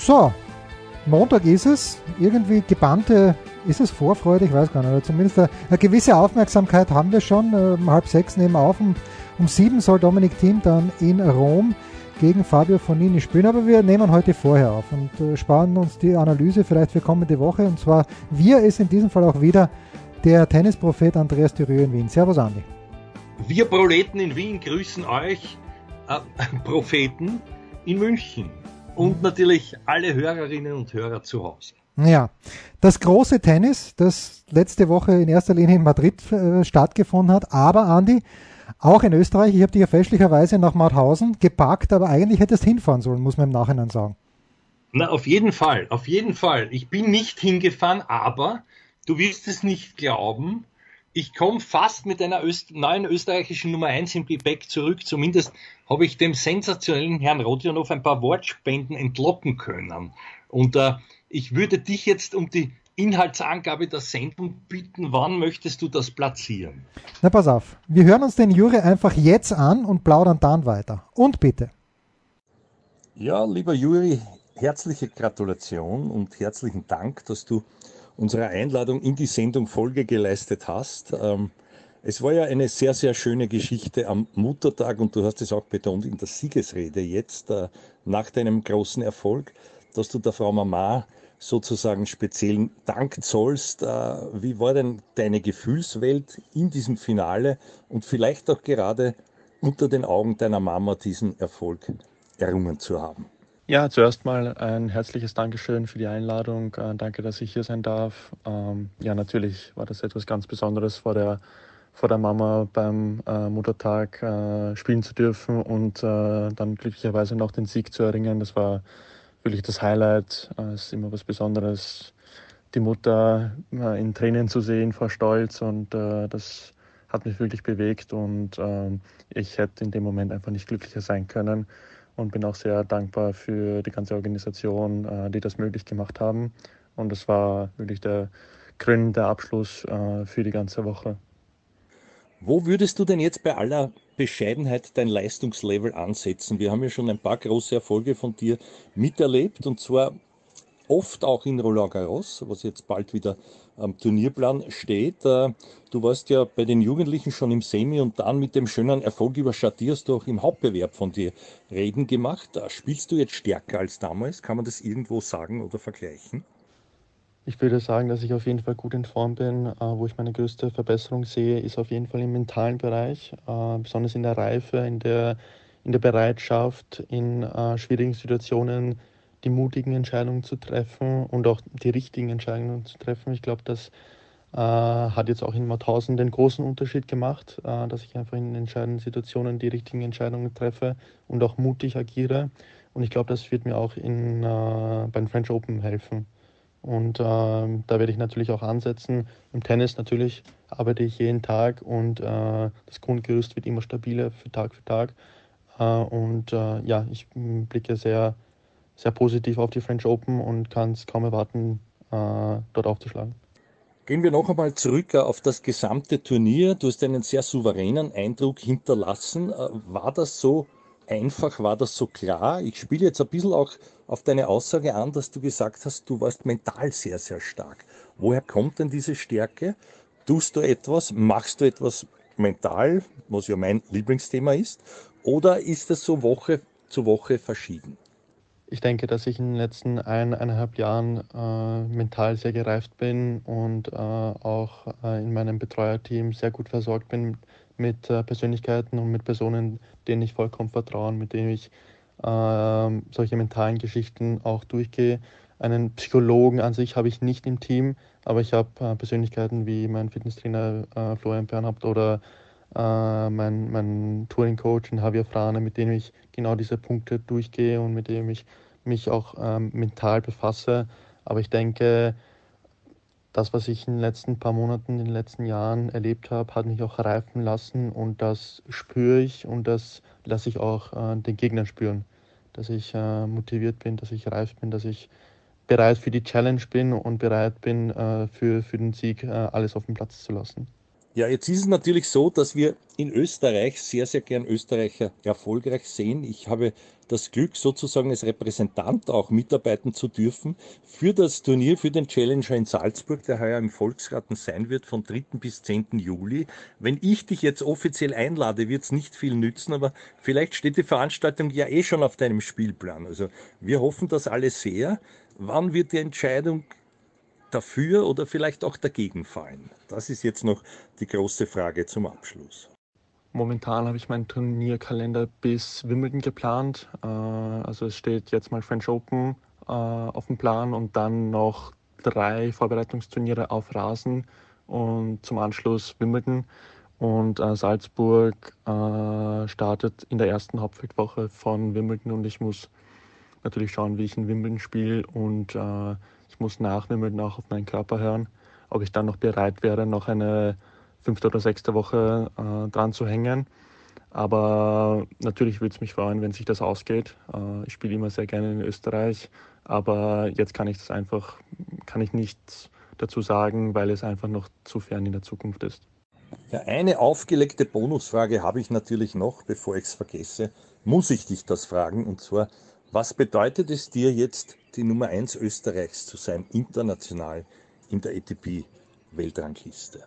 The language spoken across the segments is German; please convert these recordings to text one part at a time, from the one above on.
So, Montag ist es. Irgendwie gebannte, ist es Vorfreude? Ich weiß gar nicht. Oder zumindest eine, gewisse Aufmerksamkeit haben wir schon. Um halb sechs nehmen wir auf. Um, um sieben soll Dominik Thiem dann in Rom gegen Fabio Fonini spielen. Aber wir nehmen heute vorher auf und äh, sparen uns die Analyse vielleicht für kommende Woche. Und zwar wir ist in diesem Fall auch wieder der Tennisprophet Andreas Thürö in Wien. Servus, Andi. Wir Proleten in Wien grüßen euch, äh, Propheten in München und natürlich alle Hörerinnen und Hörer zu Hause. Ja, das große Tennis, das letzte Woche in erster Linie in Madrid äh, stattgefunden hat, aber Andi, auch in Österreich, ich habe dich ja fälschlicherweise nach Mauthausen gepackt, aber eigentlich hättest hinfahren sollen, muss man im Nachhinein sagen. Na, auf jeden Fall, auf jeden Fall. Ich bin nicht hingefahren, aber du wirst es nicht glauben, ich komme fast mit einer Öst neuen österreichischen Nummer 1 im Gepäck zurück. Zumindest habe ich dem sensationellen Herrn Rodionov ein paar Wortspenden entlocken können. Und äh, ich würde dich jetzt um die Inhaltsangabe der Sendung bitten, wann möchtest du das platzieren? Na pass auf, wir hören uns den Jure einfach jetzt an und plaudern dann weiter. Und bitte. Ja, lieber Juri, herzliche Gratulation und herzlichen Dank, dass du unserer Einladung in die Sendung Folge geleistet hast. Ähm, es war ja eine sehr, sehr schöne Geschichte am Muttertag und du hast es auch betont in der Siegesrede jetzt äh, nach deinem großen Erfolg, dass du der Frau Mama sozusagen speziellen Dank zollst. Äh, wie war denn deine Gefühlswelt in diesem Finale und vielleicht auch gerade unter den Augen deiner Mama diesen Erfolg errungen zu haben? Ja, zuerst mal ein herzliches Dankeschön für die Einladung. Äh, danke, dass ich hier sein darf. Ähm, ja, natürlich war das etwas ganz Besonderes vor der, vor der Mama beim äh, Muttertag äh, spielen zu dürfen und äh, dann glücklicherweise noch den Sieg zu erringen. Das war wirklich das Highlight. Äh, es ist immer was Besonderes, die Mutter äh, in Tränen zu sehen vor Stolz und das hat mich wirklich bewegt und ähm, ich hätte in dem Moment einfach nicht glücklicher sein können und bin auch sehr dankbar für die ganze Organisation, äh, die das möglich gemacht haben. Und es war wirklich der krönende Abschluss äh, für die ganze Woche. Wo würdest du denn jetzt bei aller Bescheidenheit dein Leistungslevel ansetzen? Wir haben ja schon ein paar große Erfolge von dir miterlebt und zwar oft auch in Roland Garros, was jetzt bald wieder am Turnierplan steht. Äh, du warst ja bei den Jugendlichen schon im Semi und dann mit dem schönen Erfolg über Chatier hast du auch im Hauptbewerb von dir reden gemacht. Äh, spielst du jetzt stärker als damals? Kann man das irgendwo sagen oder vergleichen? Ich würde sagen, dass ich auf jeden Fall gut in Form bin. Äh, wo ich meine größte Verbesserung sehe, ist auf jeden Fall im mentalen Bereich, besonders in der Reife, in der, in der Bereitschaft, in schwierigen Situationen die mutigen Entscheidungen zu treffen und auch die richtigen Entscheidungen zu treffen. Ich glaube, das äh, hat jetzt auch in Mauthausen den großen Unterschied gemacht, äh, dass ich einfach in entscheidenden Situationen die richtigen Entscheidungen treffe und auch mutig agiere. Und ich glaube, das wird mir auch in, äh, beim French Open helfen. Und äh, da werde ich natürlich auch ansetzen. Im Tennis natürlich arbeite ich jeden Tag und äh, das Grundgerüst wird immer stabiler für Tag für Tag. Äh, und ja, ich blicke sehr sehr positiv auf die French Open und kann es kaum erwarten, äh, dort aufzuschlagen. Gehen wir noch einmal zurück äh, auf das gesamte Turnier. Du hast einen sehr souveränen Eindruck hinterlassen. Äh, war das so einfach? War das so klar? Ich spiele jetzt ein bisschen auch auf deine Aussage an, dass du gesagt hast, du warst mental sehr, sehr stark. Woher kommt denn diese Stärke? Tust du etwas? Machst du etwas mental, was ja mein Lieblingsthema ist? Oder ist es so Woche zu Woche verschieden? Ich denke, dass ich in den letzten eineinhalb Jahren äh, mental sehr gereift bin und äh, auch äh, in meinem Betreuerteam sehr gut versorgt bin mit äh, Persönlichkeiten und mit Personen, denen ich vollkommen vertraue, mit denen ich ähm, solche mentalen Geschichten auch durchgehe. Einen Psychologen an sich habe ich nicht im Team, aber ich habe äh, Persönlichkeiten wie mein Fitnesstrainer äh, Florian Bernhard oder äh, mein, mein Touring-Coach, Javier Frane, mit dem ich genau diese Punkte durchgehe und mit dem ich mich auch ähm, mental befasse. Aber ich denke, das, was ich in den letzten paar Monaten, in den letzten Jahren erlebt habe, hat mich auch reifen lassen und das spüre ich und das lasse ich auch äh, den Gegnern spüren. Dass ich äh, motiviert bin, dass ich reif bin, dass ich bereit für die Challenge bin und bereit bin, äh, für, für den Sieg äh, alles auf den Platz zu lassen. Ja, jetzt ist es natürlich so, dass wir in Österreich sehr, sehr gern Österreicher erfolgreich sehen. Ich habe das Glück, sozusagen als Repräsentant auch mitarbeiten zu dürfen für das Turnier, für den Challenger in Salzburg, der heuer im Volksgarten sein wird, von 3. bis 10. Juli. Wenn ich dich jetzt offiziell einlade, wird es nicht viel nützen, aber vielleicht steht die Veranstaltung ja eh schon auf deinem Spielplan. Also wir hoffen das alle sehr. Wann wird die Entscheidung dafür oder vielleicht auch dagegen fallen? Das ist jetzt noch die große Frage zum Abschluss. Momentan habe ich meinen Turnierkalender bis Wimbledon geplant. Äh, also es steht jetzt mal French Open äh, auf dem Plan und dann noch drei Vorbereitungsturniere auf Rasen und zum Anschluss Wimbledon. Und äh, Salzburg startet in der ersten Hauptfeldwoche von Wimbledon und ich muss natürlich schauen, wie ich in Wimbledon spiele und muss nach Wimbledon auch auf meinen Körper hören, ob ich dann noch bereit wäre, noch eine fünfte oder sechste Woche äh, dran zu hängen. Aber natürlich würde es mich freuen, wenn sich das ausgeht. Äh, ich spiele immer sehr gerne in Österreich, aber jetzt kann ich das einfach, kann ich nichts dazu sagen, weil es einfach noch zu fern in der Zukunft ist. Ja, eine aufgelegte Bonusfrage habe ich natürlich noch, bevor ich es vergesse. Muss ich dich das fragen? Und zwar, was bedeutet es dir jetzt, die Nummer 1 Österreichs zu sein, international in der ATP-Weltrangliste?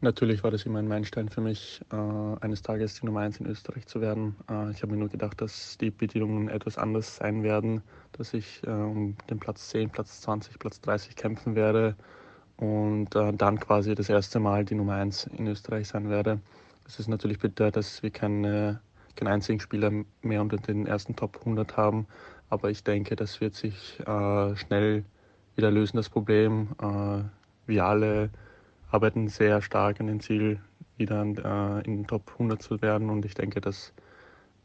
Natürlich war das immer ein Meilenstein für mich, äh, eines Tages die Nummer 1 in Österreich zu werden. Äh, ich habe mir nur gedacht, dass die Bedingungen etwas anders sein werden, dass ich äh, um den Platz 10, Platz 20, Platz 30 kämpfen werde und äh, dann quasi das erste Mal die Nummer 1 in Österreich sein werde. Es ist natürlich bitter, dass wir keine, keinen einzigen Spieler mehr unter den ersten Top 100 haben, aber ich denke, das wird sich äh, schnell wieder lösen, das Problem. Äh, wir alle arbeiten sehr stark an dem Ziel, wieder äh, in den Top 100 zu werden. Und ich denke, dass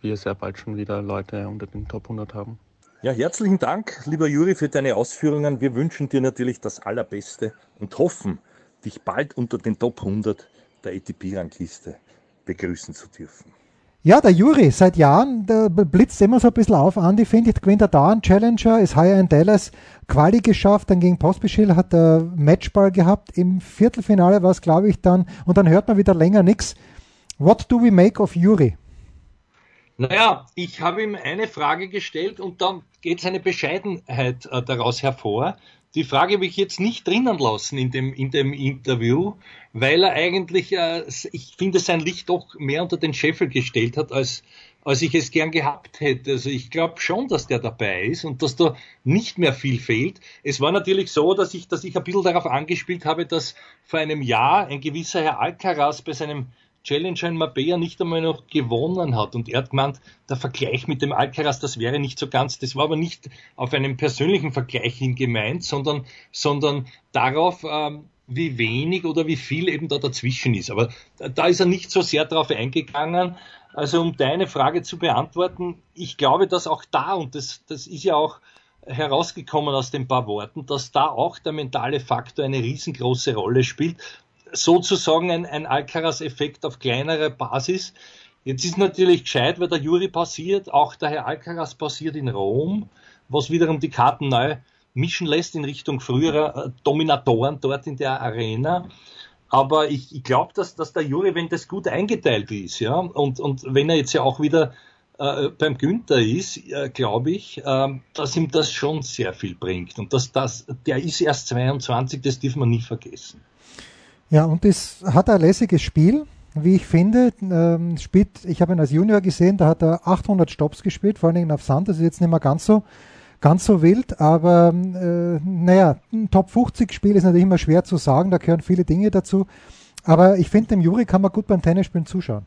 wir sehr bald schon wieder Leute unter den Top 100 haben. Ja, herzlichen Dank, lieber Juri, für deine Ausführungen. Wir wünschen dir natürlich das Allerbeste und hoffen, dich bald unter den Top 100 der ATP-Rangliste begrüßen zu dürfen. Ja, der Juri, seit Jahren der blitzt immer so ein bisschen auf. Andi, finde ich, gewinnt er da einen Challenger, ist heuer in Dallas Quali geschafft, dann gegen Pospischil hat er Matchball gehabt. Im Viertelfinale war es, glaube ich, dann, und dann hört man wieder länger nichts. What do we make of Juri? Naja, ich habe ihm eine Frage gestellt und dann geht seine Bescheidenheit äh, daraus hervor. Die Frage habe ich jetzt nicht drinnen lassen in dem, in dem Interview, weil er eigentlich, äh, ich finde, sein Licht doch mehr unter den Scheffel gestellt hat, als, als ich es gern gehabt hätte. Also ich glaube schon, dass der dabei ist und dass da nicht mehr viel fehlt. Es war natürlich so, dass ich, dass ich ein bisschen darauf angespielt habe, dass vor einem Jahr ein gewisser Herr Alcaraz bei seinem Challenger in Marbella nicht einmal noch gewonnen hat. Und er hat gemeint, der Vergleich mit dem Alcaraz, das wäre nicht so ganz, das war aber nicht auf einen persönlichen Vergleich hin gemeint, sondern, sondern darauf, ähm, wie wenig oder wie viel eben da dazwischen ist. Aber da ist er nicht so sehr darauf eingegangen. Also um deine Frage zu beantworten, ich glaube, dass auch da, und das, das ist ja auch herausgekommen aus den paar Worten, dass da auch der mentale Faktor eine riesengroße Rolle spielt sozusagen ein, ein Alcaraz-Effekt auf kleinerer Basis. Jetzt ist natürlich gescheit, weil der Juri passiert, auch der Herr Alcaraz passiert in Rom, was wiederum die Karten neu mischen lässt in Richtung früherer äh, Dominatoren dort in der Arena. Aber ich, ich glaube, dass, dass der Juri, wenn das gut eingeteilt ist, ja, und, und wenn er jetzt ja auch wieder äh, beim Günther ist, äh, glaube ich, äh, dass ihm das schon sehr viel bringt. Und dass das, der ist erst 22, das darf man nie vergessen. Ja, und das hat ein lässiges Spiel, wie ich finde. Ähm, spielt, ich habe ihn als Junior gesehen, da hat er 800 Stops gespielt, vor allen Dingen auf Sand. Das ist jetzt nicht mehr ganz so, ganz so wild, aber äh, naja, ein Top 50 Spiel ist natürlich immer schwer zu sagen, da gehören viele Dinge dazu. Aber ich finde, dem Juri kann man gut beim Tennisspielen zuschauen.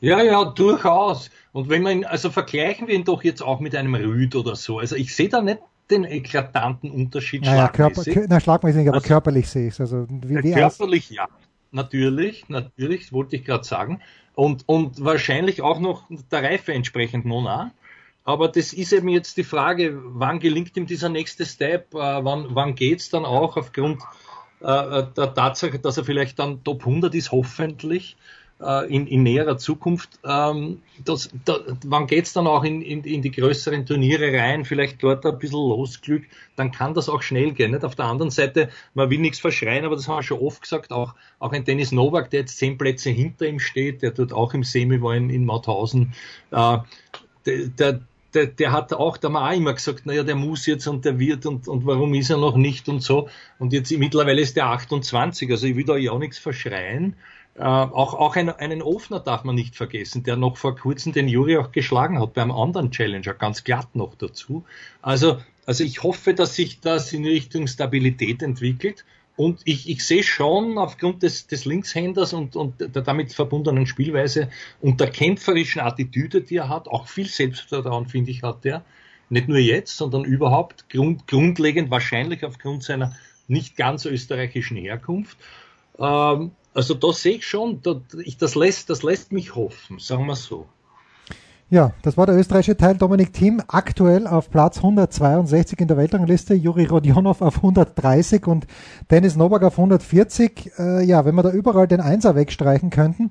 Ja, ja, durchaus. Und wenn man ihn, also vergleichen wir ihn doch jetzt auch mit einem Rüd oder so. Also ich sehe da nicht den eklatanten Unterschied naja, Körper, na, schlagmäßig, aber also, körperlich sehe ich es. Also, wie, wie körperlich, ja. natürlich, natürlich, wollte ich gerade sagen. Und, und wahrscheinlich auch noch der Reife entsprechend Mona. Aber das ist eben jetzt die Frage, wann gelingt ihm dieser nächste Step, äh, wann, wann geht's dann auch aufgrund äh, äh der Tatsache, dass er vielleicht dann Top 100 ist, hoffentlich, äh, in, in näherer Zukunft. Ähm, das, da, wann geht's dann auch in, in, in die größeren Turniere rein, vielleicht dort ein bisschen Losglück, dann kann das auch schnell gehen. Nicht? Auf der anderen Seite, man will nichts verschreien, aber das haben wir schon oft gesagt, auch, auch ein Dennis Novak, der jetzt zehn Plätze hinter ihm steht, der dort auch im Semi war in, in Mauthausen, äh, der, der der, der hat auch, da haben wir auch immer gesagt, naja, der muss jetzt und der wird und, und warum ist er noch nicht und so. Und jetzt mittlerweile ist der 28, also ich will da ja auch nichts verschreien. Äh, auch auch ein, einen Ofner darf man nicht vergessen, der noch vor kurzem den Juri auch geschlagen hat beim anderen Challenger, ganz glatt noch dazu. Also, also ich hoffe, dass sich das in Richtung Stabilität entwickelt. Und ich, ich sehe schon aufgrund des, des Linkshänders und, und der damit verbundenen Spielweise und der kämpferischen Attitüde, die er hat, auch viel Selbstvertrauen, finde ich, hat er. Nicht nur jetzt, sondern überhaupt grund, grundlegend wahrscheinlich aufgrund seiner nicht ganz österreichischen Herkunft. Ähm, also da sehe ich schon, da, ich, das, lässt, das lässt mich hoffen, sagen wir so. Ja, das war der österreichische Teil. Dominik Thiem aktuell auf Platz 162 in der Weltrangliste, Juri Rodionov auf 130 und Dennis Novak auf 140. Äh, ja, wenn wir da überall den Einser wegstreichen könnten,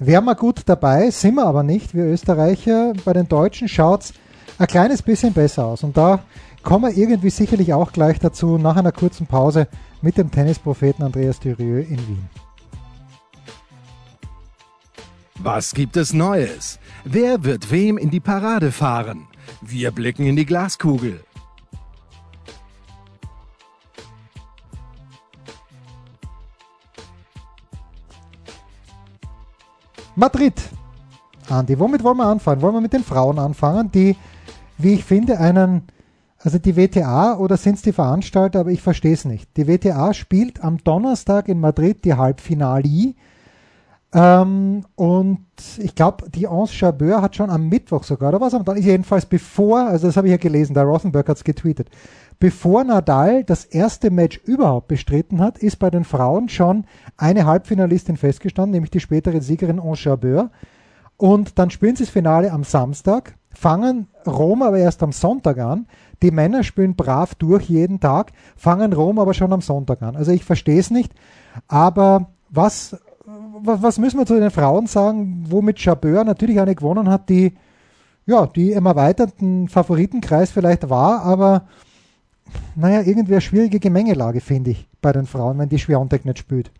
wären wir gut dabei, sind wir aber nicht. Wir Österreicher, bei den Deutschen schaut's ein kleines bisschen besser aus. Und da kommen wir irgendwie sicherlich auch gleich dazu, nach einer kurzen Pause mit dem Tennispropheten Andreas Thürieu in Wien. Was gibt es Neues? Wer wird wem in die Parade fahren? Wir blicken in die Glaskugel. Madrid. Andi, womit wollen wir anfangen? Wollen wir mit den Frauen anfangen, die, wie ich finde, einen, also die WTA oder sind es die Veranstalter, aber ich verstehe es nicht. Die WTA spielt am Donnerstag in Madrid die Halbfinale ähm, und ich glaube, die Anse Chabeur hat schon am Mittwoch sogar, oder was? Dann ist jedenfalls bevor, also das habe ich ja gelesen, der Rothenberg hat es getweetet, bevor Nadal das erste Match überhaupt bestritten hat, ist bei den Frauen schon eine Halbfinalistin festgestanden, nämlich die spätere Siegerin Anse Chabeur. Und dann spielen sie das Finale am Samstag, fangen Rom aber erst am Sonntag an. Die Männer spielen brav durch jeden Tag, fangen Rom aber schon am Sonntag an. Also ich verstehe es nicht, aber was was, müssen wir zu den Frauen sagen, womit Chabeur natürlich eine gewonnen hat, die ja, die im erweiterten Favoritenkreis vielleicht war, aber naja, irgendwie eine schwierige Gemengelage, finde ich, bei den Frauen, wenn die Schwiontek nicht spielt.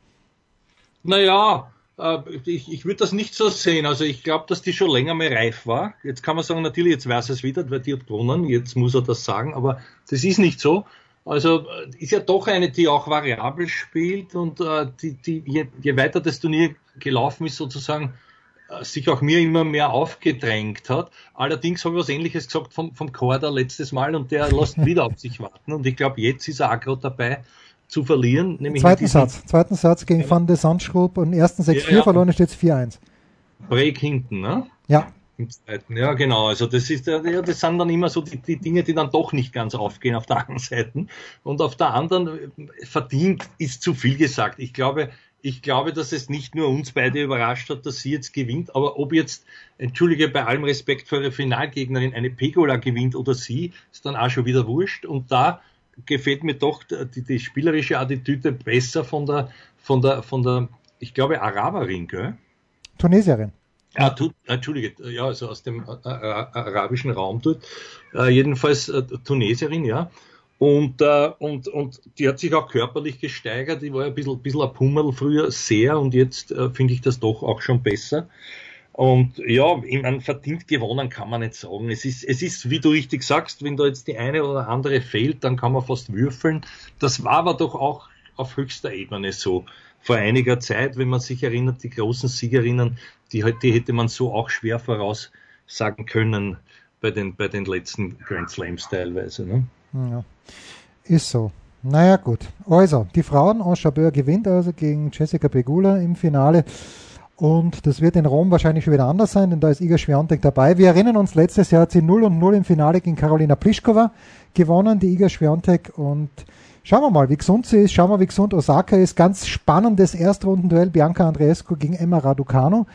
Naja, äh, ich, ich würde das nicht so sehen. Also ich glaube, dass die schon länger mehr reif war. Jetzt kann man sagen, natürlich, jetzt weiß es wieder, weil die hat gewonnen, jetzt muss er das sagen, aber das ist nicht so. Also ist ja doch eine, die auch variabel spielt und äh, die, die, je, je weiter das Turnier gelaufen ist, sozusagen äh, sich auch mir immer mehr aufgedrängt hat. Allerdings habe ich was ähnliches gesagt vom, vom Korda letztes Mal und der lässt wieder auf sich warten. Und ich glaube, jetzt ist er auch gerade dabei zu verlieren. Nämlich zweiten Satz, zweiten Satz gegen ja. Van de Sandschrup und ersten 6-4 ja, ja. verloren steht es 4-1. Break hinten, ne? Ja. Im zweiten, ja genau. Also das ist ja, das sind dann immer so die, die Dinge, die dann doch nicht ganz aufgehen auf der einen Seite. Und auf der anderen verdient ist zu viel gesagt. Ich glaube, ich glaube, dass es nicht nur uns beide überrascht hat, dass sie jetzt gewinnt, aber ob jetzt, entschuldige, bei allem Respekt für ihre Finalgegnerin eine Pegola gewinnt oder sie, ist dann auch schon wieder wurscht. Und da gefällt mir doch die, die spielerische Attitüde besser von der, von der, von der, ich glaube, Araberin, gell? Tunesierin. Ah, tu, Entschuldige, ja, also aus dem äh, äh, arabischen Raum dort. Äh, jedenfalls äh, Tunesierin, ja. Und, äh, und, und die hat sich auch körperlich gesteigert. Die war ja ein bisschen, bisschen ein Pummel früher sehr und jetzt äh, finde ich das doch auch schon besser. Und ja, ich meine, verdient gewonnen kann man nicht sagen. Es ist, es ist, wie du richtig sagst, wenn da jetzt die eine oder andere fehlt, dann kann man fast würfeln. Das war aber doch auch auf höchster Ebene so vor einiger Zeit, wenn man sich erinnert, die großen Siegerinnen, die, die hätte man so auch schwer voraussagen können bei den, bei den letzten Grand Slams teilweise. Ne? Ja, ist so. Naja, gut. Also, die Frauen, Enchabeur gewinnt also gegen Jessica Pegula im Finale. Und das wird in Rom wahrscheinlich schon wieder anders sein, denn da ist Iga Swiatek dabei. Wir erinnern uns, letztes Jahr hat sie 0 und 0 im Finale gegen Karolina Pliskova gewonnen, die Iga Swiatek. Und schauen wir mal, wie gesund sie ist. Schauen wir, wie gesund Osaka ist. Ganz spannendes Erstrundenduell Bianca Andreescu gegen Emma Raducanu,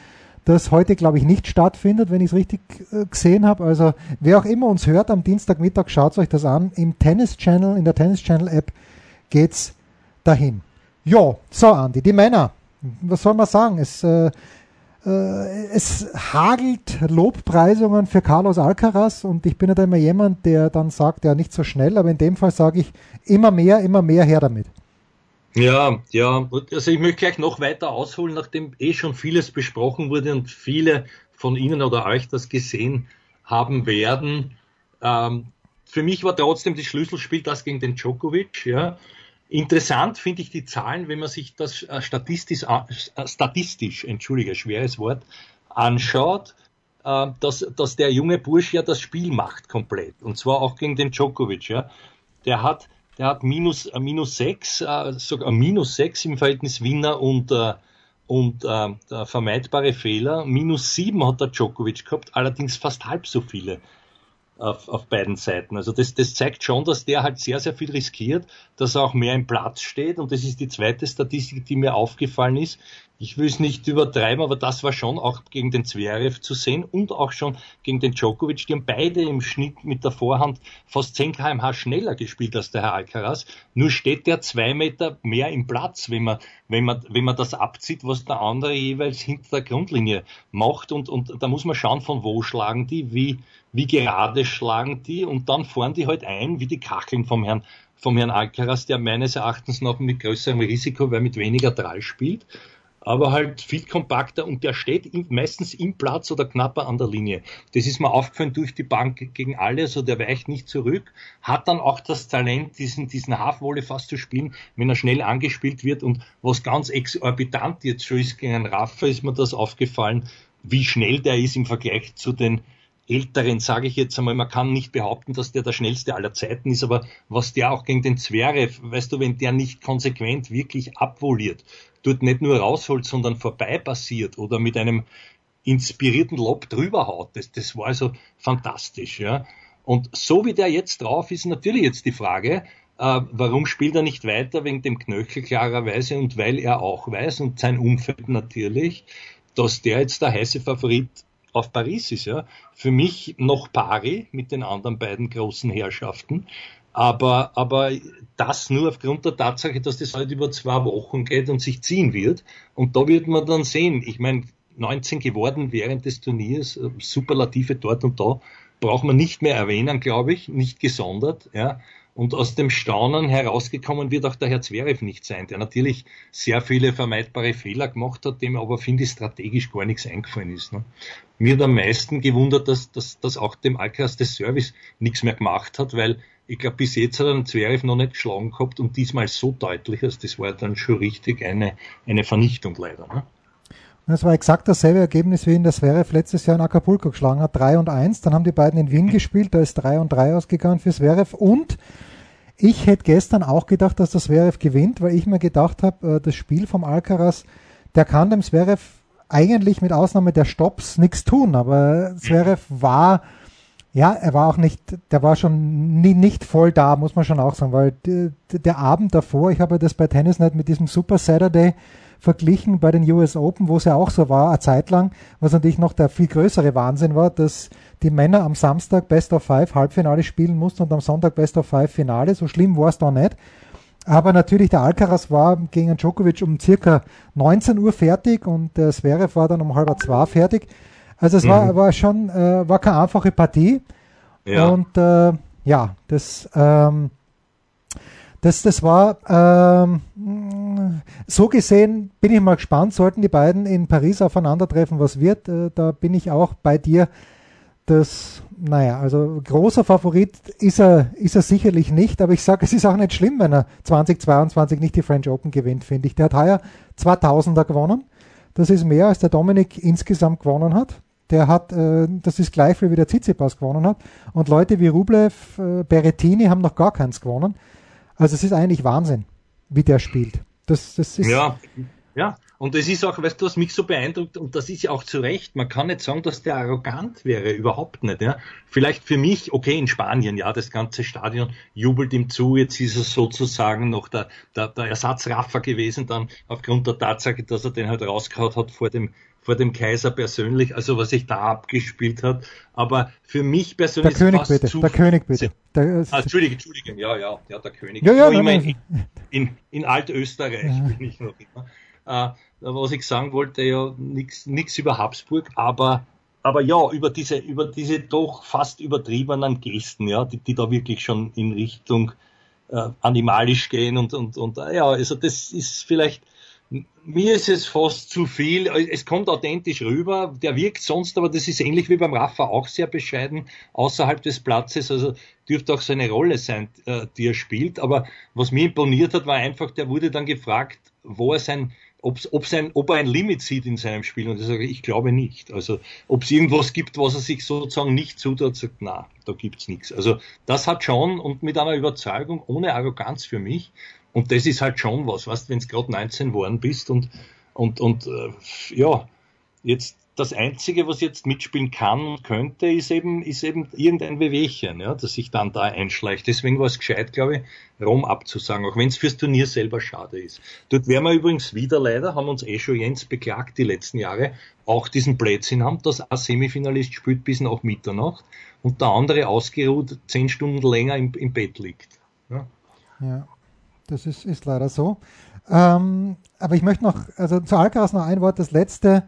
das heute, glaube ich, nicht stattfindet, wenn ich es richtig äh, gesehen habe. Also wer auch immer uns hört am Dienstagmittag, schaut euch das an. Im Tennis Channel, in der Tennis Channel App geht's dahin. Jo, so Andi, die Männer was soll man sagen? Es, äh, es hagelt Lobpreisungen für Carlos Alcaraz und ich bin ja da immer jemand, der dann sagt, ja nicht so schnell, aber in dem Fall sage ich immer mehr, immer mehr her damit. Ja, ja, also ich möchte gleich noch weiter ausholen, nachdem eh schon vieles besprochen wurde und viele von Ihnen oder euch das gesehen haben werden. Ähm, für mich war trotzdem das Schlüsselspiel das gegen den Djokovic, ja. Interessant finde ich die Zahlen, wenn man sich das äh, statistisch, äh, statistisch, entschuldige, schweres Wort, anschaut, äh, dass, dass der junge Bursch ja das Spiel macht komplett. Und zwar auch gegen den Djokovic. Ja. Der hat, der hat minus, minus sechs, sogar minus sechs im Verhältnis Winner und, und äh, vermeidbare Fehler. Minus sieben hat der Djokovic gehabt, allerdings fast halb so viele auf, auf beiden Seiten. Also das, das zeigt schon, dass der halt sehr, sehr viel riskiert, dass er auch mehr im Platz steht. Und das ist die zweite Statistik, die mir aufgefallen ist. Ich will es nicht übertreiben, aber das war schon auch gegen den Zverev zu sehen und auch schon gegen den Djokovic. Die haben beide im Schnitt mit der Vorhand fast 10 kmh schneller gespielt als der Herr Alcaraz. Nur steht der zwei Meter mehr im Platz, wenn man, wenn man, wenn man das abzieht, was der andere jeweils hinter der Grundlinie macht. Und, und da muss man schauen, von wo schlagen die, wie, wie gerade schlagen die und dann fahren die halt ein, wie die Kacheln vom Herrn, vom Herrn Alcaraz, der meines Erachtens noch mit größerem Risiko, weil mit weniger Drall spielt, aber halt viel kompakter und der steht meistens im Platz oder knapper an der Linie. Das ist mir aufgefallen durch die Bank gegen alle, so der weicht nicht zurück, hat dann auch das Talent, diesen, diesen Halfwolle fast zu spielen, wenn er schnell angespielt wird und was ganz exorbitant jetzt schon ist gegen Raffa, ist mir das aufgefallen, wie schnell der ist im Vergleich zu den Älteren, sage ich jetzt einmal, man kann nicht behaupten, dass der der schnellste aller Zeiten ist, aber was der auch gegen den Zverev, weißt du, wenn der nicht konsequent wirklich abvoliert, dort nicht nur rausholt, sondern vorbei passiert oder mit einem inspirierten Lob drüber haut, das, das war also fantastisch, ja. Und so wie der jetzt drauf ist, natürlich jetzt die Frage, äh, warum spielt er nicht weiter wegen dem Knöchel klarerweise und weil er auch weiß und sein Umfeld natürlich, dass der jetzt der heiße Favorit auf Paris ist. Ja. Für mich noch pari mit den anderen beiden großen Herrschaften. Aber, aber das nur aufgrund der Tatsache, dass das halt über zwei Wochen geht und sich ziehen wird. Und da wird man dann sehen. Ich meine, 19 geworden während des Turniers, äh, Superlative dort und da, braucht man nicht mehr erwähnen, glaube ich, nicht gesondert. Ja. Und aus dem Staunen herausgekommen wird auch der Herr Zverev nicht sein, der natürlich sehr viele vermeidbare Fehler gemacht hat, dem aber, finde ich, strategisch gar nichts eingefallen ist. Ne? Mir hat am meisten gewundert, dass, dass, dass auch dem Alcaraz des Service nichts mehr gemacht hat, weil ich glaube, bis jetzt hat er den Zverev noch nicht geschlagen gehabt und diesmal so deutlich, also das war dann schon richtig eine, eine Vernichtung leider. Ne? Das war exakt dasselbe Ergebnis, wie in der Zverev letztes Jahr in Acapulco geschlagen hat. 3 und 1. Dann haben die beiden in Wien gespielt. Da ist 3 und 3 ausgegangen für Zverev. Und ich hätte gestern auch gedacht, dass das Zverev gewinnt, weil ich mir gedacht habe, äh, das Spiel vom Alcaraz, der kann dem Zverev eigentlich mit Ausnahme der Stops nichts tun. Aber Zverev war, ja, er war auch nicht, der war schon nie, nicht voll da, muss man schon auch sagen, weil der Abend davor, ich habe das bei Tennisnet mit diesem Super Saturday verglichen bei den US Open, wo es ja auch so war, eine Zeit lang, was natürlich noch der viel größere Wahnsinn war, dass die Männer am Samstag Best of Five Halbfinale spielen mussten und am Sonntag Best of Five Finale. So schlimm war es da nicht. Aber natürlich, der Alcaraz war gegen Djokovic um circa 19 Uhr fertig und der Zverev war dann um halb zwei fertig. Also es mhm. war, war schon, äh, war keine einfache Partie. Ja. Und äh, ja, das ähm, das, das war ähm, so gesehen, bin ich mal gespannt, sollten die beiden in Paris aufeinandertreffen, was wird. Äh, da bin ich auch bei dir. Das, naja, also großer Favorit ist er, ist er sicherlich nicht, aber ich sage, es ist auch nicht schlimm, wenn er 2022 nicht die French Open gewinnt, finde ich. Der hat heuer 2000er gewonnen. Das ist mehr, als der Dominik insgesamt gewonnen hat. Der hat, äh, das ist gleich viel wie der Tsitsipas gewonnen hat. Und Leute wie Rublev, äh, Berettini haben noch gar keins gewonnen. Also es ist eigentlich Wahnsinn, wie der spielt. Das, das ist, ja, Ja, und das ist auch, weißt du, was mich so beeindruckt, und das ist ja auch zu Recht, man kann nicht sagen, dass der arrogant wäre, überhaupt nicht. Ja. Vielleicht für mich, okay, in Spanien, ja, das ganze Stadion jubelt ihm zu, jetzt ist er sozusagen noch der, der, der Ersatzraffer gewesen, dann aufgrund der Tatsache, dass er den halt rausgehauen hat vor dem vor dem Kaiser persönlich, also was sich da abgespielt hat. Aber für mich persönlich der König bitte, der König bitte. Der, ah, Entschuldigung, Entschuldigung, ja, ja, ja, der König. Ja, ja, nein, nein. In, in, in Altösterreich ja. bin ich noch immer. Äh, was ich sagen wollte, ja, nichts über Habsburg, aber aber ja, über diese, über diese doch fast übertriebenen Gesten, ja, die, die da wirklich schon in Richtung äh, animalisch gehen und, und, und ja, also das ist vielleicht mir ist es fast zu viel. Es kommt authentisch rüber. Der wirkt sonst, aber das ist ähnlich wie beim Rafa auch sehr bescheiden außerhalb des Platzes. Also dürfte auch seine Rolle sein, äh, die er spielt. Aber was mir imponiert hat, war einfach, der wurde dann gefragt, wo er sein, ob, ob, sein, ob er ein Limit sieht in seinem Spiel. Und ich sage, ich glaube nicht. Also ob es irgendwas gibt, was er sich sozusagen nicht zutraut, sagt, na, da gibt's nichts. Also das hat schon und mit einer Überzeugung, ohne Arroganz für mich, und das ist halt schon was, weißt, wenn du gerade 19 geworden bist und, und, und äh, ja, jetzt das Einzige, was jetzt mitspielen kann und könnte, ist eben, ist eben irgendein Wehwehchen, ja, das sich dann da einschleicht. Deswegen war es gescheit, glaube ich, Rom abzusagen, auch wenn es fürs Turnier selber schade ist. Dort werden wir übrigens wieder leider, haben uns eh schon Jens beklagt die letzten Jahre, auch diesen Blödsinn haben, dass ein Semifinalist spielt bis nach Mitternacht und der andere ausgeruht zehn Stunden länger im, im Bett liegt. Ja. ja. Das ist, ist leider so. Ähm, aber ich möchte noch, also zu Alcaraz noch ein Wort, das letzte,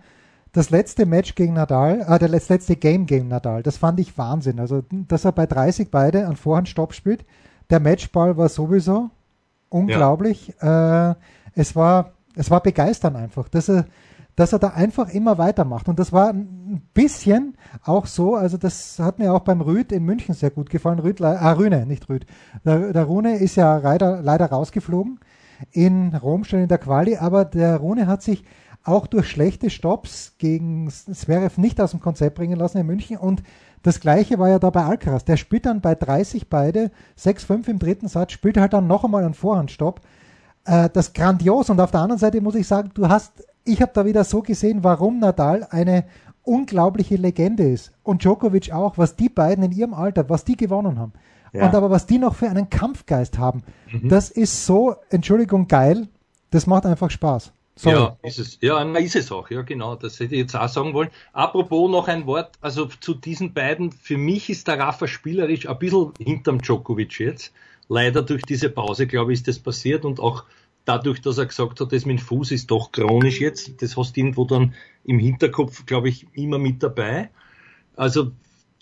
das letzte Match gegen Nadal, äh, das letzte Game gegen Nadal, das fand ich Wahnsinn. Also, dass er bei 30 beide an Vorhandstopp spielt. Der Matchball war sowieso unglaublich. Ja. Äh, es war, es war begeistern einfach, dass er, dass er da einfach immer weitermacht. Und das war ein bisschen auch so, also das hat mir auch beim Rüd in München sehr gut gefallen. Rüd, ah, Rüne, nicht Rüd. Der, der Rune ist ja leider, leider rausgeflogen in Rom schon in der Quali, aber der Rune hat sich auch durch schlechte Stops gegen Zverev nicht aus dem Konzept bringen lassen in München und das gleiche war ja da bei Alcaraz. Der spielt dann bei 30 beide, 6-5 im dritten Satz, spielt halt dann noch einmal einen Vorhandstopp. Äh, das grandios und auf der anderen Seite muss ich sagen, du hast ich habe da wieder so gesehen, warum Nadal eine unglaubliche Legende ist. Und Djokovic auch, was die beiden in ihrem Alter, was die gewonnen haben. Ja. Und aber was die noch für einen Kampfgeist haben, mhm. das ist so, Entschuldigung, geil. Das macht einfach Spaß. Sorry. Ja, ist es. Ja, ist es auch. Ja, genau. Das hätte ich jetzt auch sagen wollen. Apropos noch ein Wort, also zu diesen beiden. Für mich ist der Rafa spielerisch ein bisschen hinterm Djokovic jetzt. Leider durch diese Pause, glaube ich, ist das passiert und auch dadurch, dass er gesagt hat, das mit dem Fuß ist doch chronisch jetzt, das hast du irgendwo dann im Hinterkopf, glaube ich, immer mit dabei. Also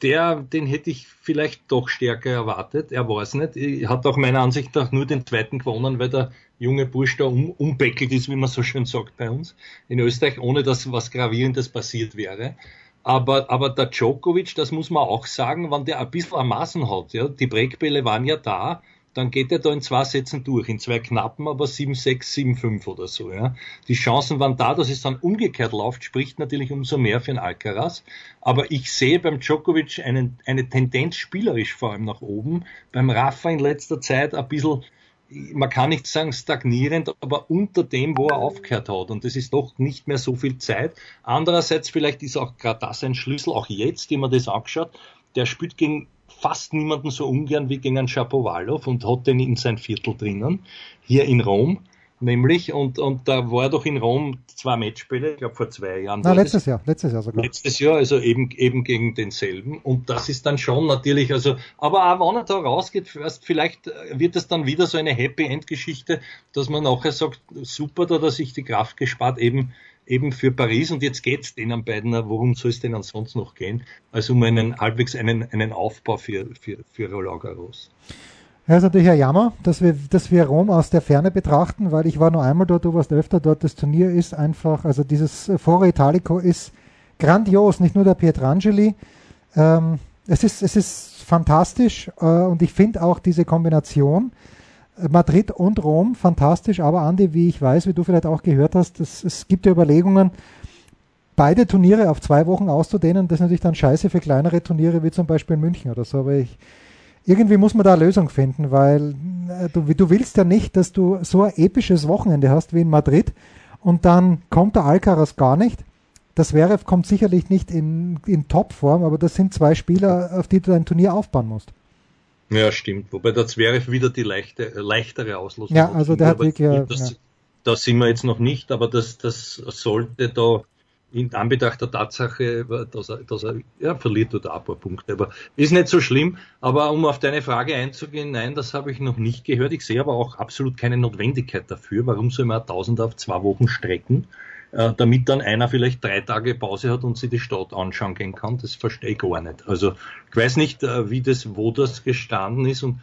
der, den hätte ich vielleicht doch stärker erwartet. Er war es nicht. Er hat auch meiner Ansicht nach nur den zweiten gewonnen, weil der junge Bursch da um, umbeckelt ist, wie man so schön sagt bei uns in Österreich, ohne dass was Gravierendes passiert wäre. Aber, aber der Djokovic, das muss man auch sagen, wenn der ein bisschen Amassen hat, ja, die Breakbälle waren ja da, dann geht er da in zwei Sätzen durch, in zwei knappen, aber 7-6, 7-5 oder so. Ja. Die Chancen waren da, dass es dann umgekehrt läuft, spricht natürlich umso mehr für den Alcaraz. Aber ich sehe beim Djokovic einen, eine Tendenz spielerisch vor allem nach oben. Beim Rafa in letzter Zeit ein bisschen, man kann nicht sagen stagnierend, aber unter dem, wo er aufgehört hat. Und das ist doch nicht mehr so viel Zeit. Andererseits vielleicht ist auch gerade das ein Schlüssel, auch jetzt, wenn man das anschaut, der spielt gegen fast niemanden so ungern wie gegen einen Schapowalow und hat den in sein Viertel drinnen, hier in Rom nämlich, und, und da war doch in Rom zwei Matchspiele, ich glaube vor zwei Jahren. Nein, letztes Jahr, letztes Jahr sogar. Letztes Jahr, also eben, eben gegen denselben. Und das ist dann schon natürlich, also, aber auch wenn er da rausgeht, vielleicht wird es dann wieder so eine Happy End Geschichte, dass man nachher sagt, super, da hat er sich die Kraft gespart, eben eben für Paris und jetzt geht's denen beiden, worum soll es denn ansonsten noch gehen, als um einen halbwegs einen, einen Aufbau für, für, für Roland Garros. Ja, ist natürlich ein Jammer, dass wir, dass wir Rom aus der Ferne betrachten, weil ich war nur einmal dort, du warst öfter dort. Das Turnier ist einfach, also dieses Foro Italico ist grandios, nicht nur der Pietrangeli. Ähm, es, ist, es ist fantastisch äh, und ich finde auch diese Kombination Madrid und Rom, fantastisch, aber Andi, wie ich weiß, wie du vielleicht auch gehört hast, es, es gibt ja Überlegungen, beide Turniere auf zwei Wochen auszudehnen. Das ist natürlich dann scheiße für kleinere Turniere wie zum Beispiel München oder so. Aber ich, irgendwie muss man da eine Lösung finden, weil äh, du, du willst ja nicht, dass du so ein episches Wochenende hast wie in Madrid und dann kommt der Alcaraz gar nicht. Das Zverev kommt sicherlich nicht in, in Topform, aber das sind zwei Spieler, auf die du dein Turnier aufbauen musst. Ja, stimmt. Wobei der Zverev wieder die leichte, leichtere Auslosung Ja, also der hat wirklich. Das, ja. Da sind wir jetzt noch nicht, aber das, das sollte da in Anbetracht der Tatsache, dass er, dass er ja, verliert oder ein paar Punkte. Aber ist nicht so schlimm. Aber um auf deine Frage einzugehen, nein, das habe ich noch nicht gehört. Ich sehe aber auch absolut keine Notwendigkeit dafür. Warum soll man 1000 auf zwei Wochen strecken, äh, damit dann einer vielleicht drei Tage Pause hat und sich die Stadt anschauen gehen kann? Das verstehe ich gar nicht. Also ich weiß nicht, äh, wie das, wo das gestanden ist und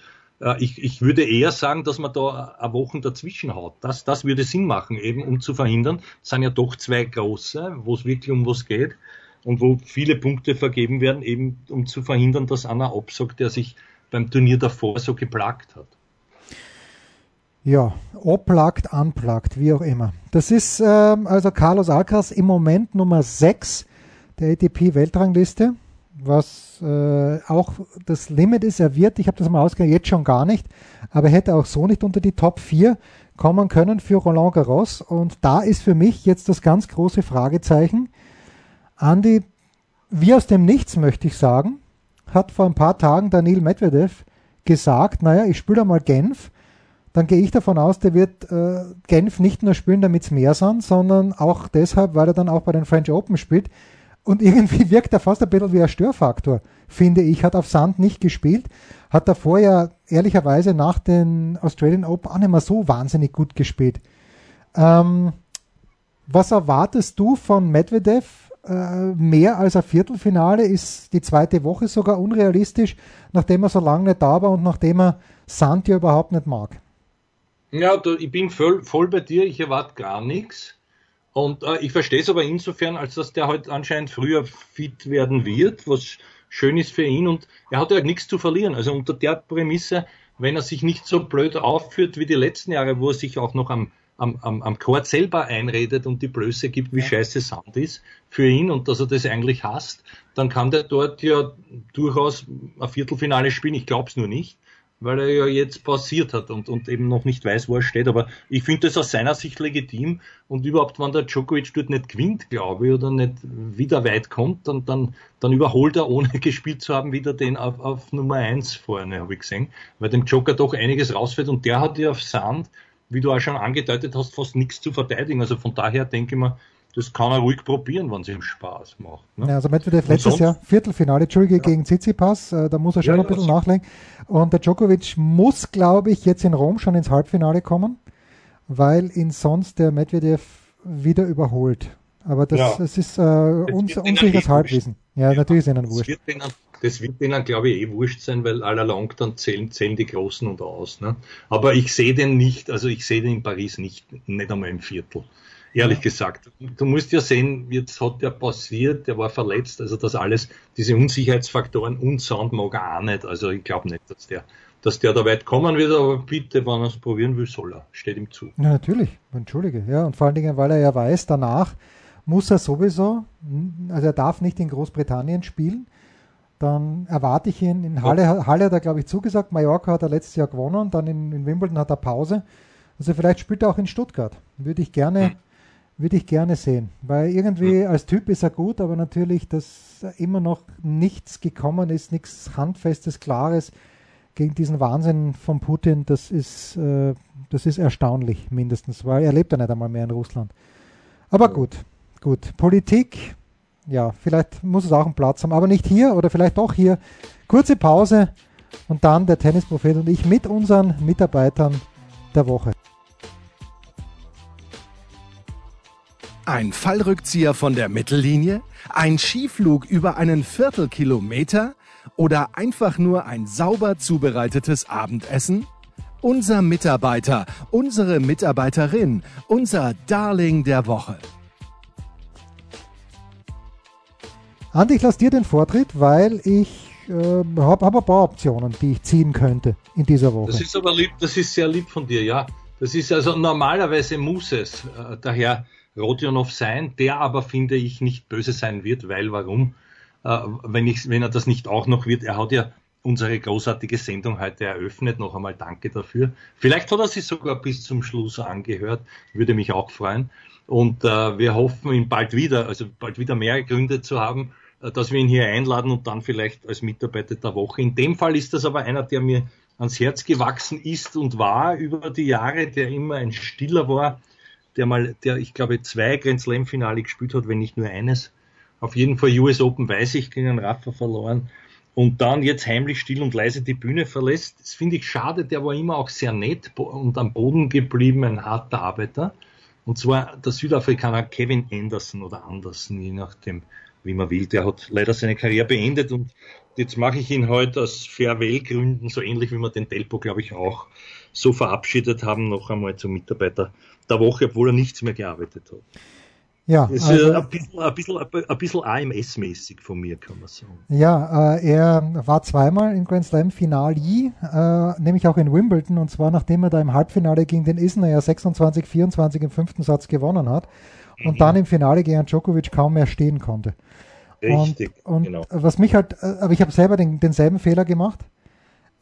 ich, ich würde eher sagen, dass man da eine Woche dazwischen haut. Das, das würde Sinn machen, eben um zu verhindern. Es sind ja doch zwei große, wo es wirklich um was geht und wo viele Punkte vergeben werden, eben um zu verhindern, dass einer absagt, der sich beim Turnier davor so geplagt hat. Ja, oplagt, unplugged, wie auch immer. Das ist ähm, also Carlos Alcaraz im Moment Nummer 6 der ATP-Weltrangliste was äh, auch das Limit ist. Er wird, ich habe das mal ausgerechnet, jetzt schon gar nicht, aber hätte auch so nicht unter die Top 4 kommen können für Roland Garros. Und da ist für mich jetzt das ganz große Fragezeichen. Andi, wie aus dem Nichts möchte ich sagen, hat vor ein paar Tagen Daniel Medvedev gesagt, naja, ich spiele mal Genf, dann gehe ich davon aus, der wird äh, Genf nicht nur spielen, damit es mehr sind, sondern auch deshalb, weil er dann auch bei den French Open spielt. Und irgendwie wirkt er fast ein bisschen wie ein Störfaktor, finde ich. Hat auf Sand nicht gespielt, hat davor ja ehrlicherweise nach den Australian Open auch nicht mehr so wahnsinnig gut gespielt. Ähm, was erwartest du von Medvedev? Äh, mehr als ein Viertelfinale ist die zweite Woche sogar unrealistisch, nachdem er so lange nicht da war und nachdem er Sand ja überhaupt nicht mag. Ja, ich bin voll, voll bei dir, ich erwarte gar nichts. Und äh, ich verstehe es aber insofern, als dass der halt anscheinend früher fit werden wird, was schön ist für ihn und er hat ja nichts zu verlieren. Also unter der Prämisse, wenn er sich nicht so blöd aufführt wie die letzten Jahre, wo er sich auch noch am, am, am, am Court selber einredet und die Blöße gibt, wie scheiße Sand ist für ihn und dass er das eigentlich hasst, dann kann der dort ja durchaus ein Viertelfinale spielen. Ich glaube es nur nicht weil er ja jetzt pausiert hat und, und eben noch nicht weiß, wo er steht. Aber ich finde das aus seiner Sicht legitim und überhaupt, wenn der Djokovic dort nicht gewinnt, glaube ich, oder nicht wieder weit kommt, dann, dann, dann überholt er, ohne gespielt zu haben, wieder den auf, auf Nummer eins vorne, habe ich gesehen, weil dem Joker doch einiges rausfällt und der hat ja auf Sand, wie du auch schon angedeutet hast, fast nichts zu verteidigen. Also von daher denke ich mir, das kann er ruhig probieren, wenn es ihm Spaß macht. Ne? Ja, also Medvedev letztes sonst, Jahr Viertelfinale, Entschuldige, ja. gegen Tsitsipas, äh, da muss er schon ja, ein bisschen nachlegen. Und der Djokovic muss, glaube ich, jetzt in Rom schon ins Halbfinale kommen, weil ihn sonst der Medvedev wieder überholt. Aber das, das ist äh, uns, unsicheres Halbwissen. Ja, natürlich ist ihnen wurscht. Das wird ihnen, glaube ich, eh wurscht sein, weil allalong dann zählen, zählen die Großen und aus. Ne? Aber ich sehe den nicht, also ich sehe den in Paris nicht, nicht einmal im Viertel ehrlich gesagt. Du musst ja sehen, jetzt hat der passiert, der war verletzt, also das alles, diese Unsicherheitsfaktoren und Sound mag er auch nicht. Also ich glaube nicht, dass der, dass der da weit kommen wird, aber bitte, wenn er es probieren will, soll er. Steht ihm zu. Ja, natürlich, entschuldige. Ja, und vor allen Dingen, weil er ja weiß, danach muss er sowieso, also er darf nicht in Großbritannien spielen. Dann erwarte ich ihn in Halle, Halle hat er, glaube ich, zugesagt. Mallorca hat er letztes Jahr gewonnen, dann in, in Wimbledon hat er Pause. Also vielleicht spielt er auch in Stuttgart. Würde ich gerne, hm würde ich gerne sehen, weil irgendwie als Typ ist er gut, aber natürlich, dass immer noch nichts gekommen ist, nichts Handfestes, Klares gegen diesen Wahnsinn von Putin, das ist, äh, das ist erstaunlich mindestens, weil er lebt ja nicht einmal mehr in Russland. Aber gut, gut. Politik, ja, vielleicht muss es auch einen Platz haben, aber nicht hier oder vielleicht doch hier. Kurze Pause und dann der Tennisprophet und ich mit unseren Mitarbeitern der Woche. Ein Fallrückzieher von der Mittellinie? Ein Skiflug über einen Viertelkilometer? Oder einfach nur ein sauber zubereitetes Abendessen? Unser Mitarbeiter, unsere Mitarbeiterin, unser Darling der Woche. Andi, ich lasse dir den Vortritt, weil ich äh, habe hab ein paar Optionen, die ich ziehen könnte in dieser Woche. Das ist aber lieb, das ist sehr lieb von dir, ja. Das ist also normalerweise muss es. Äh, daher Rodionov sein, der aber, finde ich, nicht böse sein wird, weil warum? Äh, wenn, ich, wenn er das nicht auch noch wird, er hat ja unsere großartige Sendung heute eröffnet. Noch einmal danke dafür. Vielleicht hat er sich sogar bis zum Schluss angehört, würde mich auch freuen. Und äh, wir hoffen ihn bald wieder, also bald wieder mehr Gründe zu haben, äh, dass wir ihn hier einladen und dann vielleicht als Mitarbeiter der Woche. In dem Fall ist das aber einer, der mir ans Herz gewachsen ist und war über die Jahre, der immer ein Stiller war, der mal, der ich glaube zwei Grand Slam Finale gespielt hat, wenn nicht nur eines. Auf jeden Fall US Open weiß ich gegen Rafa verloren und dann jetzt heimlich still und leise die Bühne verlässt. Das finde ich schade, der war immer auch sehr nett und am Boden geblieben, ein harter Arbeiter. Und zwar der Südafrikaner Kevin Anderson oder Anderson, je nachdem, wie man will. Der hat leider seine Karriere beendet und jetzt mache ich ihn heute aus Farewell-Gründen, so ähnlich wie wir den Telpo, glaube ich, auch so verabschiedet haben, noch einmal zum Mitarbeiter der Woche, obwohl er nichts mehr gearbeitet hat. Ja, das ist also, ein bisschen, ein bisschen, ein bisschen AMS-mäßig von mir, kann man sagen. Ja, äh, er war zweimal im Grand Slam Finale, äh, nämlich auch in Wimbledon, und zwar nachdem er da im Halbfinale gegen den Isner ja 26, 24 im fünften Satz gewonnen hat und mhm. dann im Finale gegen Djokovic kaum mehr stehen konnte. Richtig, und, und genau. was mich halt, äh, aber ich habe selber den, denselben Fehler gemacht.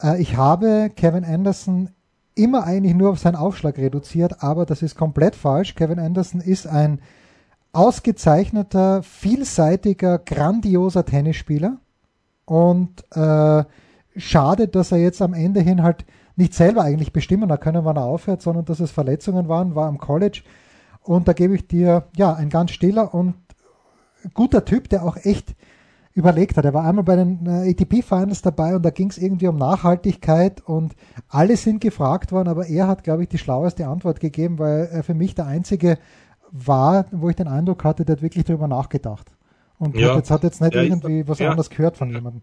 Äh, ich habe Kevin Anderson immer eigentlich nur auf seinen Aufschlag reduziert, aber das ist komplett falsch. Kevin Anderson ist ein ausgezeichneter, vielseitiger, grandioser Tennisspieler und äh, schade, dass er jetzt am Ende hin halt nicht selber eigentlich bestimmen hat können, wann er aufhört, sondern dass es Verletzungen waren, war am College und da gebe ich dir ja ein ganz stiller und guter Typ, der auch echt überlegt hat. Er war einmal bei den äh, ATP Finals dabei und da ging es irgendwie um Nachhaltigkeit und alle sind gefragt worden, aber er hat, glaube ich, die schlaueste Antwort gegeben, weil er für mich der einzige war, wo ich den Eindruck hatte, der hat wirklich darüber nachgedacht. Und ja, hat jetzt hat jetzt nicht irgendwie ist, was ja. anderes gehört von jemandem.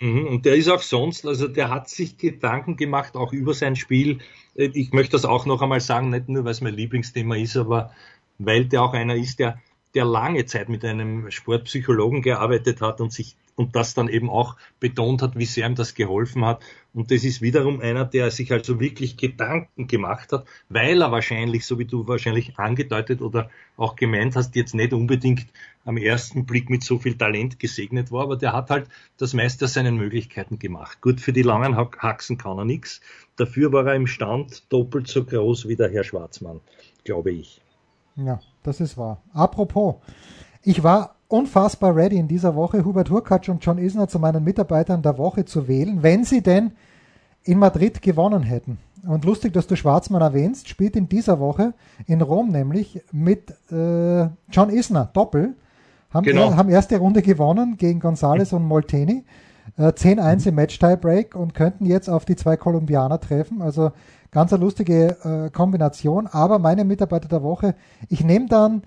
Mhm, und der ist auch sonst, also der hat sich Gedanken gemacht, auch über sein Spiel. Äh, ich möchte das auch noch einmal sagen, nicht nur, weil es mein Lieblingsthema ist, aber weil der auch einer ist, der, der lange Zeit mit einem Sportpsychologen gearbeitet hat und sich und das dann eben auch betont hat, wie sehr ihm das geholfen hat. Und das ist wiederum einer, der sich also wirklich Gedanken gemacht hat, weil er wahrscheinlich, so wie du wahrscheinlich angedeutet oder auch gemeint hast, jetzt nicht unbedingt am ersten Blick mit so viel Talent gesegnet war, aber der hat halt das meiste aus seinen Möglichkeiten gemacht. Gut, für die langen Haxen kann er nichts. Dafür war er im Stand doppelt so groß wie der Herr Schwarzmann, glaube ich. Ja, das ist wahr. Apropos, ich war unfassbar ready in dieser Woche, Hubert Hurkacz und John Isner zu meinen Mitarbeitern der Woche zu wählen, wenn sie denn in Madrid gewonnen hätten. Und lustig, dass du Schwarzmann erwähnst, spielt in dieser Woche in Rom nämlich mit äh, John Isner Doppel. Haben, genau. er, haben erste Runde gewonnen gegen González und Molteni. Äh, 10-1 im Match-Tiebreak und könnten jetzt auf die zwei Kolumbianer treffen. Also ganz eine lustige äh, Kombination. Aber meine Mitarbeiter der Woche, ich nehme dann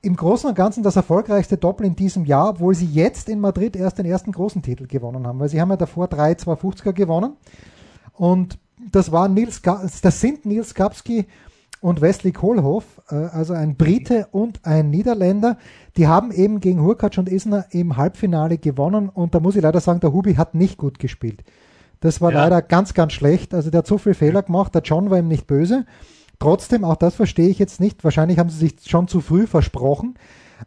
im Großen und Ganzen das erfolgreichste Doppel in diesem Jahr, obwohl sie jetzt in Madrid erst den ersten großen Titel gewonnen haben, weil sie haben ja davor drei 250er gewonnen und das war Nils, das sind Nils Kapski und Wesley Kohlhoff, äh, also ein Brite und ein Niederländer, die haben eben gegen Hurkacz und Isner im Halbfinale gewonnen und da muss ich leider sagen, der Hubi hat nicht gut gespielt. Das war ja. leider ganz, ganz schlecht. Also der hat so viele Fehler gemacht, der John war ihm nicht böse. Trotzdem, auch das verstehe ich jetzt nicht. Wahrscheinlich haben sie sich schon zu früh versprochen.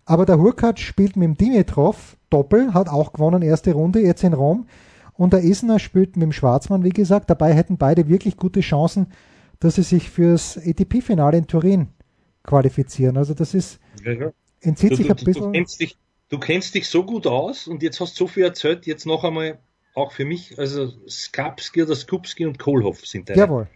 Aber der Hurkacz spielt mit dem Dimitrov Doppel, hat auch gewonnen, erste Runde, jetzt in Rom. Und der Isner spielt mit dem Schwarzmann, wie gesagt. Dabei hätten beide wirklich gute Chancen, dass sie sich fürs ATP-Finale in Turin qualifizieren. Also das ist, ja, ja. entzieht du, sich du, ein bisschen. Du kennst, dich, du kennst dich so gut aus und jetzt hast du so viel erzählt, jetzt noch einmal auch für mich, also Skapski oder Skupski und Kohlhoff sind deine, Jawohl.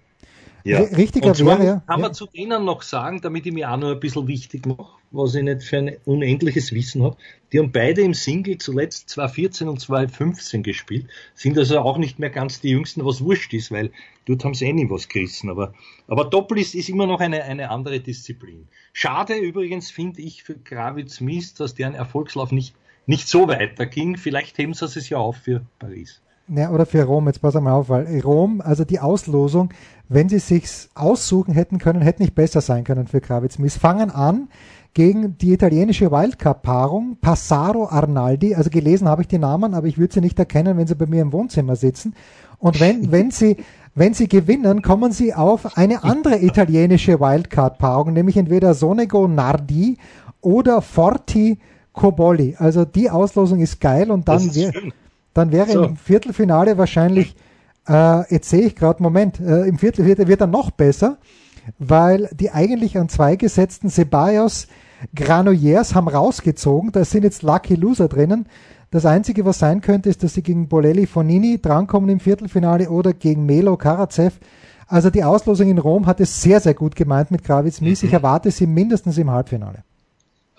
Ja. Richtiger und zwar ja. kann man zu denen noch sagen, damit ich mir auch noch ein bisschen wichtig mache, was ich nicht für ein unendliches Wissen habe. Die haben beide im Single zuletzt 2014 und 2015 gespielt, sind also auch nicht mehr ganz die Jüngsten, was wurscht ist, weil dort haben sie eh nie was gerissen. Aber, aber Doppel ist, ist immer noch eine, eine andere Disziplin. Schade übrigens finde ich für Gravitz Mies, dass deren Erfolgslauf nicht, nicht so weiter ging. Vielleicht heben sie es ja auf für Paris. Ja, oder für Rom, jetzt pass mal auf, weil Rom, also die Auslosung, wenn sie sich's aussuchen hätten können, hätte nicht besser sein können für Kravitz. Wir fangen an gegen die italienische Wildcup-Paarung Passaro Arnaldi. Also gelesen habe ich die Namen, aber ich würde sie nicht erkennen, wenn sie bei mir im Wohnzimmer sitzen. Und wenn, wenn sie, wenn sie gewinnen, kommen sie auf eine andere italienische Wildcard-Paarung, nämlich entweder Sonego Nardi oder Forti Cobolli. Also die Auslosung ist geil und dann, wär, dann wäre so. im Viertelfinale wahrscheinlich, äh, jetzt sehe ich gerade, Moment, äh, im Viertelfinale wird er noch besser, weil die eigentlich an zwei gesetzten Ceballos Granollers haben rausgezogen, da sind jetzt Lucky Loser drinnen. Das Einzige, was sein könnte, ist, dass sie gegen Bolelli Fonini drankommen im Viertelfinale oder gegen Melo Karatsev. Also die Auslosung in Rom hat es sehr, sehr gut gemeint mit Gravitz Mies. Mhm. Ich erwarte sie mindestens im Halbfinale.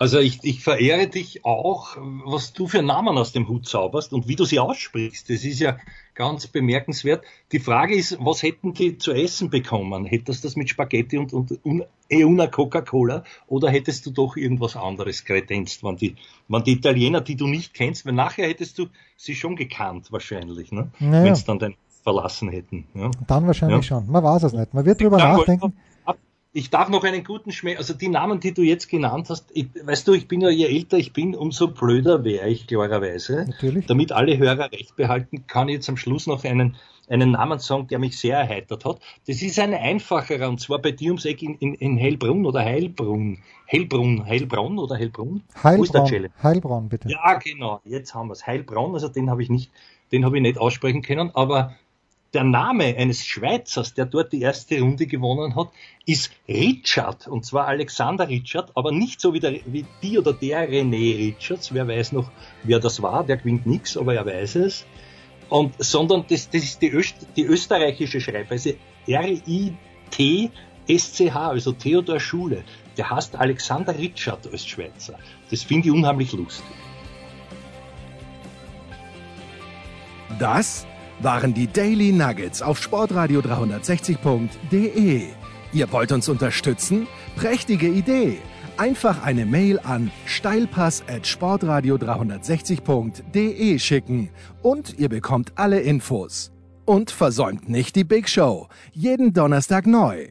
Also ich, ich verehre dich auch, was du für Namen aus dem Hut zauberst und wie du sie aussprichst. Das ist ja ganz bemerkenswert. Die Frage ist, was hätten die zu essen bekommen? Hättest du das mit Spaghetti und, und, und una Coca-Cola oder hättest du doch irgendwas anderes kredenzt, wenn die, wenn die Italiener, die du nicht kennst, weil nachher hättest du sie schon gekannt wahrscheinlich, ne? Naja. wenn es dann dein verlassen hätten. Ja? Dann wahrscheinlich ja. schon. Man weiß es nicht. Man wird drüber nachdenken. Ich darf noch einen guten Schmäh, also die Namen, die du jetzt genannt hast, ich, weißt du, ich bin ja, je älter ich bin, umso blöder wäre ich klarerweise. Natürlich. Damit alle Hörer recht behalten, kann ich jetzt am Schluss noch einen, einen Namen sagen, der mich sehr erheitert hat. Das ist ein einfacherer, und zwar bei dir ums Eck in, in, in Hellbrunn oder Heilbrunn. Heilbrunn, Heilbronn oder Heilbrunn? Heilbronn, Heilbronn, bitte. Ja, genau, jetzt haben wir es. Heilbronn, also den habe ich nicht, den habe ich nicht aussprechen können, aber der Name eines Schweizers, der dort die erste Runde gewonnen hat, ist Richard, und zwar Alexander Richard, aber nicht so wie, der, wie die oder der René Richards, wer weiß noch, wer das war, der gewinnt nichts, aber er weiß es, und, sondern das, das ist die, Öst, die österreichische Schreibweise R-I-T-S-C-H, also Theodor Schule. Der heißt Alexander Richard als Schweizer. Das finde ich unheimlich lustig. Das waren die Daily Nuggets auf sportradio 360.de. Ihr wollt uns unterstützen? Prächtige Idee! Einfach eine Mail an steilpass at sportradio 360.de schicken und ihr bekommt alle Infos. Und versäumt nicht die Big Show. Jeden Donnerstag neu.